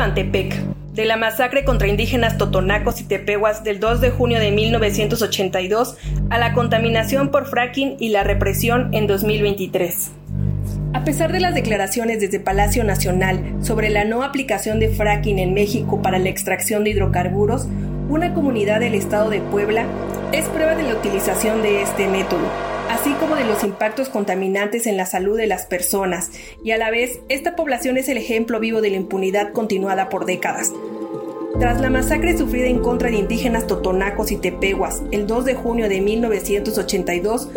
De la masacre contra indígenas totonacos y tepehuas del 2 de junio de 1982 a la contaminación por fracking y la represión en 2023. A pesar de las declaraciones desde Palacio Nacional sobre la no aplicación de fracking en México para la extracción de hidrocarburos, una comunidad del estado de Puebla es prueba de la utilización de este método, así como de los impactos contaminantes en la salud de las personas, y a la vez esta población es el ejemplo vivo de la impunidad continuada por décadas. Tras la masacre sufrida en contra de indígenas totonacos y tepehuas el 2 de junio de 1982,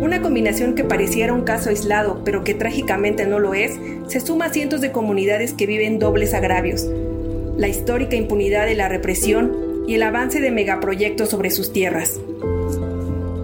una combinación que pareciera un caso aislado, pero que trágicamente no lo es, se suma a cientos de comunidades que viven dobles agravios. La histórica impunidad de la represión y el avance de megaproyectos sobre sus tierras.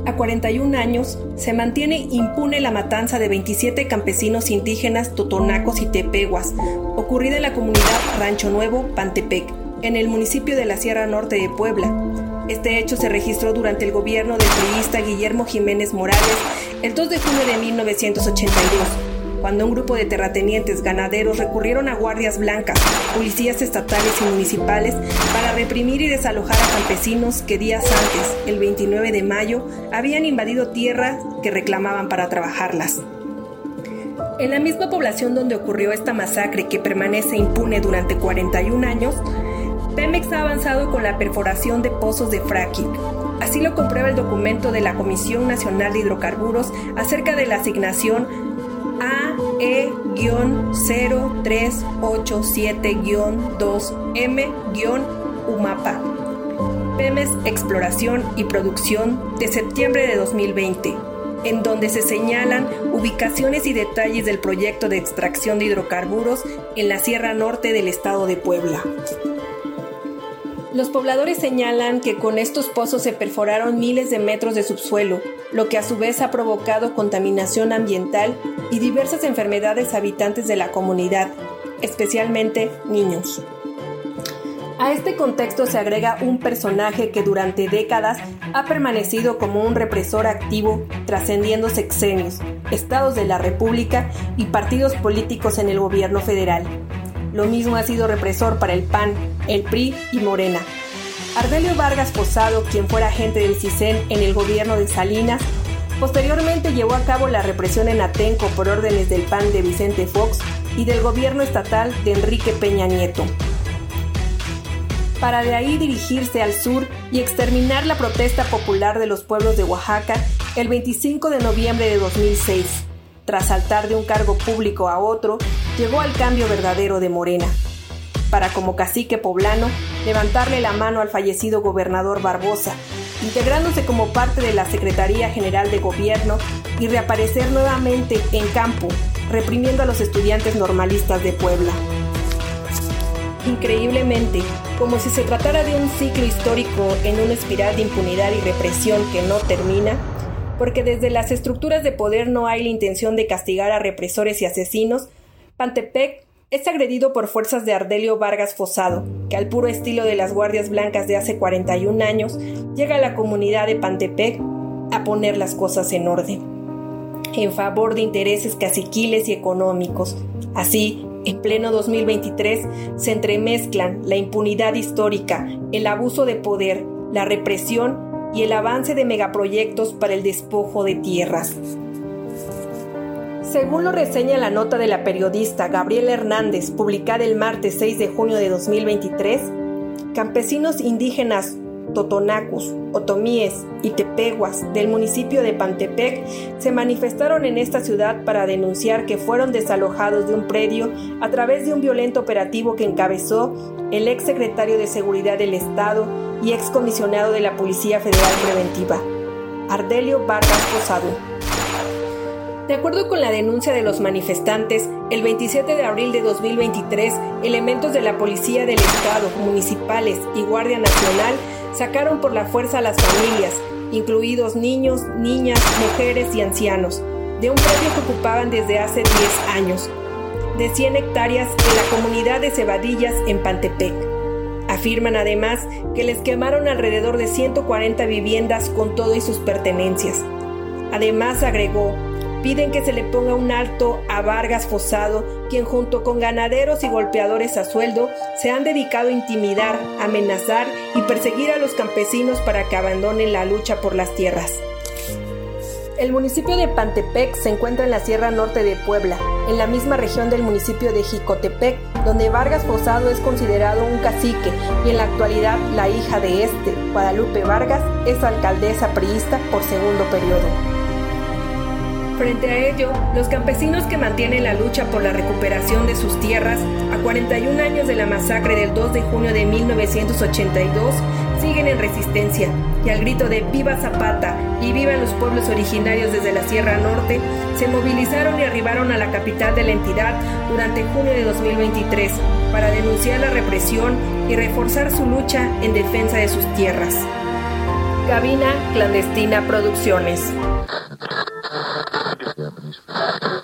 A 41 años, se mantiene impune la matanza de 27 campesinos indígenas totonacos y tepeguas, ocurrida en la comunidad Rancho Nuevo, Pantepec, en el municipio de la Sierra Norte de Puebla. Este hecho se registró durante el gobierno del priista Guillermo Jiménez Morales el 2 de junio de 1982 cuando un grupo de terratenientes ganaderos recurrieron a guardias blancas, policías estatales y municipales para reprimir y desalojar a campesinos que días antes, el 29 de mayo, habían invadido tierras que reclamaban para trabajarlas. En la misma población donde ocurrió esta masacre que permanece impune durante 41 años, Pemex ha avanzado con la perforación de pozos de fracking. Así lo comprueba el documento de la Comisión Nacional de Hidrocarburos acerca de la asignación AE-0387-2M-UMAPA. PEMES Exploración y Producción de septiembre de 2020, en donde se señalan ubicaciones y detalles del proyecto de extracción de hidrocarburos en la Sierra Norte del estado de Puebla. Los pobladores señalan que con estos pozos se perforaron miles de metros de subsuelo, lo que a su vez ha provocado contaminación ambiental y diversas enfermedades habitantes de la comunidad, especialmente niños. A este contexto se agrega un personaje que durante décadas ha permanecido como un represor activo, trascendiendo sexenios, estados de la República y partidos políticos en el gobierno federal. Lo mismo ha sido represor para el PAN, el PRI y Morena. Ardelio Vargas Posado, quien fuera agente del CISEN en el gobierno de Salinas, posteriormente llevó a cabo la represión en Atenco por órdenes del PAN de Vicente Fox y del gobierno estatal de Enrique Peña Nieto. Para de ahí dirigirse al sur y exterminar la protesta popular de los pueblos de Oaxaca el 25 de noviembre de 2006. Tras saltar de un cargo público a otro, llegó al cambio verdadero de Morena para como cacique poblano levantarle la mano al fallecido gobernador Barbosa, integrándose como parte de la Secretaría General de Gobierno y reaparecer nuevamente en campo, reprimiendo a los estudiantes normalistas de Puebla. Increíblemente, como si se tratara de un ciclo histórico en una espiral de impunidad y represión que no termina, porque desde las estructuras de poder no hay la intención de castigar a represores y asesinos, Pantepec es agredido por fuerzas de Ardelio Vargas Fosado, que al puro estilo de las Guardias Blancas de hace 41 años, llega a la comunidad de Pantepec a poner las cosas en orden, en favor de intereses caciquiles y económicos. Así, en pleno 2023, se entremezclan la impunidad histórica, el abuso de poder, la represión y el avance de megaproyectos para el despojo de tierras. Según lo reseña la nota de la periodista Gabriela Hernández, publicada el martes 6 de junio de 2023, campesinos indígenas totonacos, otomíes y tepeguas del municipio de Pantepec se manifestaron en esta ciudad para denunciar que fueron desalojados de un predio a través de un violento operativo que encabezó el ex secretario de Seguridad del Estado y ex comisionado de la Policía Federal Preventiva, Ardelio Vargas Posado. De acuerdo con la denuncia de los manifestantes, el 27 de abril de 2023, elementos de la Policía del Estado, municipales y Guardia Nacional sacaron por la fuerza a las familias, incluidos niños, niñas, mujeres y ancianos, de un predio que ocupaban desde hace 10 años, de 100 hectáreas en la comunidad de Cebadillas en Pantepec. Afirman además que les quemaron alrededor de 140 viviendas con todo y sus pertenencias. Además agregó piden que se le ponga un alto a Vargas Fosado, quien junto con ganaderos y golpeadores a sueldo se han dedicado a intimidar, amenazar y perseguir a los campesinos para que abandonen la lucha por las tierras. El municipio de Pantepec se encuentra en la Sierra Norte de Puebla, en la misma región del municipio de Jicotepec, donde Vargas Fosado es considerado un cacique y en la actualidad la hija de este, Guadalupe Vargas, es alcaldesa priista por segundo periodo. Frente a ello, los campesinos que mantienen la lucha por la recuperación de sus tierras a 41 años de la masacre del 2 de junio de 1982 siguen en resistencia y al grito de Viva Zapata y Viva los pueblos originarios desde la Sierra Norte, se movilizaron y arribaron a la capital de la entidad durante junio de 2023 para denunciar la represión y reforzar su lucha en defensa de sus tierras. Cabina Clandestina Producciones. please.